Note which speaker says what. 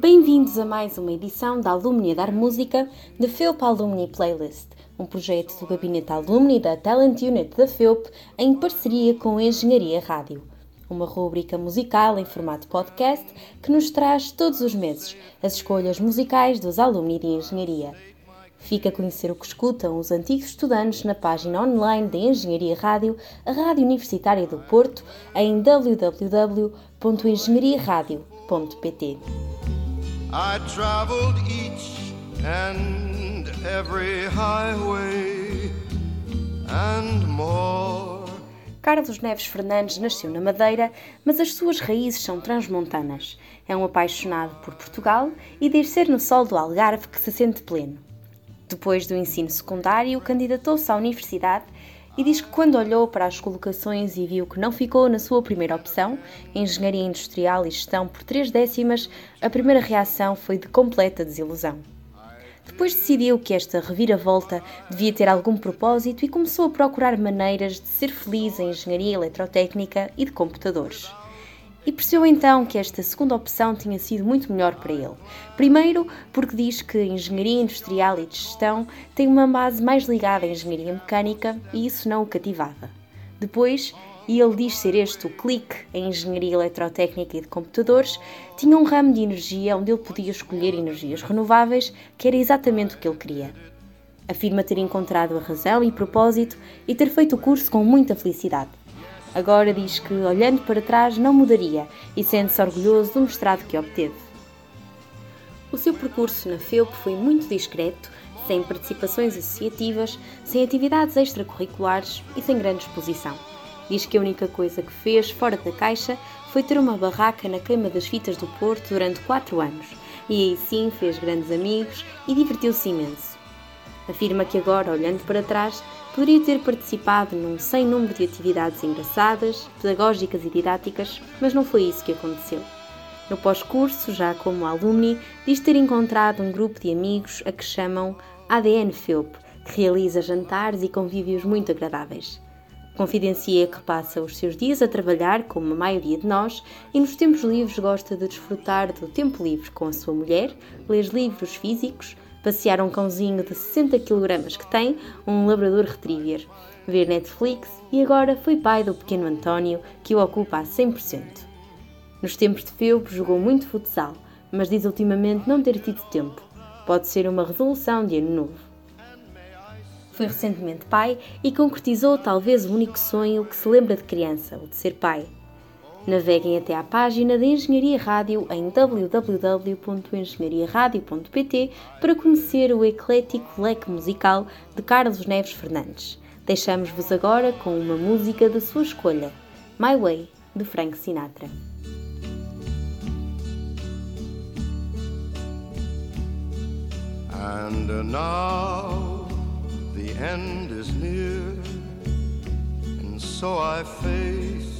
Speaker 1: Bem-vindos a mais uma edição da Alumni Dar Música da FEUP Alumni Playlist, um projeto do Gabinete Alumni da Talent Unit da FEUP em parceria com a Engenharia Rádio. Uma rúbrica musical em formato podcast que nos traz todos os meses as escolhas musicais dos alumni de Engenharia. Fica a conhecer o que escutam os antigos estudantes na página online da Engenharia Rádio, a Rádio Universitária do Porto, em www.engenhariaradio.pt.
Speaker 2: I traveled each and every highway and more.
Speaker 1: Carlos Neves Fernandes nasceu na Madeira, mas as suas raízes são transmontanas. É um apaixonado por Portugal e diz ser no sol do Algarve que se sente pleno. Depois do ensino secundário, candidatou-se à universidade e diz que quando olhou para as colocações e viu que não ficou na sua primeira opção, Engenharia Industrial e Gestão por três décimas, a primeira reação foi de completa desilusão. Depois decidiu que esta reviravolta devia ter algum propósito e começou a procurar maneiras de ser feliz em engenharia eletrotécnica e de computadores e percebeu então que esta segunda opção tinha sido muito melhor para ele. Primeiro, porque diz que engenharia industrial e de gestão tem uma base mais ligada à engenharia mecânica e isso não o cativava. Depois, e ele diz ser este o clique em engenharia eletrotécnica e de computadores, tinha um ramo de energia onde ele podia escolher energias renováveis, que era exatamente o que ele queria. Afirma ter encontrado a razão e propósito e ter feito o curso com muita felicidade. Agora diz que, olhando para trás, não mudaria e sente-se orgulhoso do mestrado que obteve. O seu percurso na FEUP foi muito discreto, sem participações associativas, sem atividades extracurriculares e sem grande exposição. Diz que a única coisa que fez fora da caixa foi ter uma barraca na queima das fitas do Porto durante quatro anos, e aí sim fez grandes amigos e divertiu-se imenso. Afirma que agora, olhando para trás, Poderia ter participado num sem número de atividades engraçadas, pedagógicas e didáticas, mas não foi isso que aconteceu. No pós-curso, já como alumni, diz ter encontrado um grupo de amigos a que chamam ADN FEUP, que realiza jantares e convívios muito agradáveis. Confidencia que passa os seus dias a trabalhar, como a maioria de nós, e nos tempos livres gosta de desfrutar do tempo livre com a sua mulher, ler livros físicos, passear um cãozinho de 60 kg que tem, um labrador retriever, ver Netflix e agora foi pai do pequeno António, que o ocupa a 100%. Nos tempos de Felpo jogou muito futsal, mas diz ultimamente não ter tido tempo. Pode ser uma resolução de ano novo. Foi recentemente pai e concretizou talvez o único sonho que se lembra de criança, o de ser pai. Naveguem até à página da Engenharia Rádio em www.engenhariaradio.pt para conhecer o eclético leque musical de Carlos Neves Fernandes. Deixamos-vos agora com uma música da sua escolha, My Way, de Frank Sinatra.
Speaker 2: And now the end is near, and so I face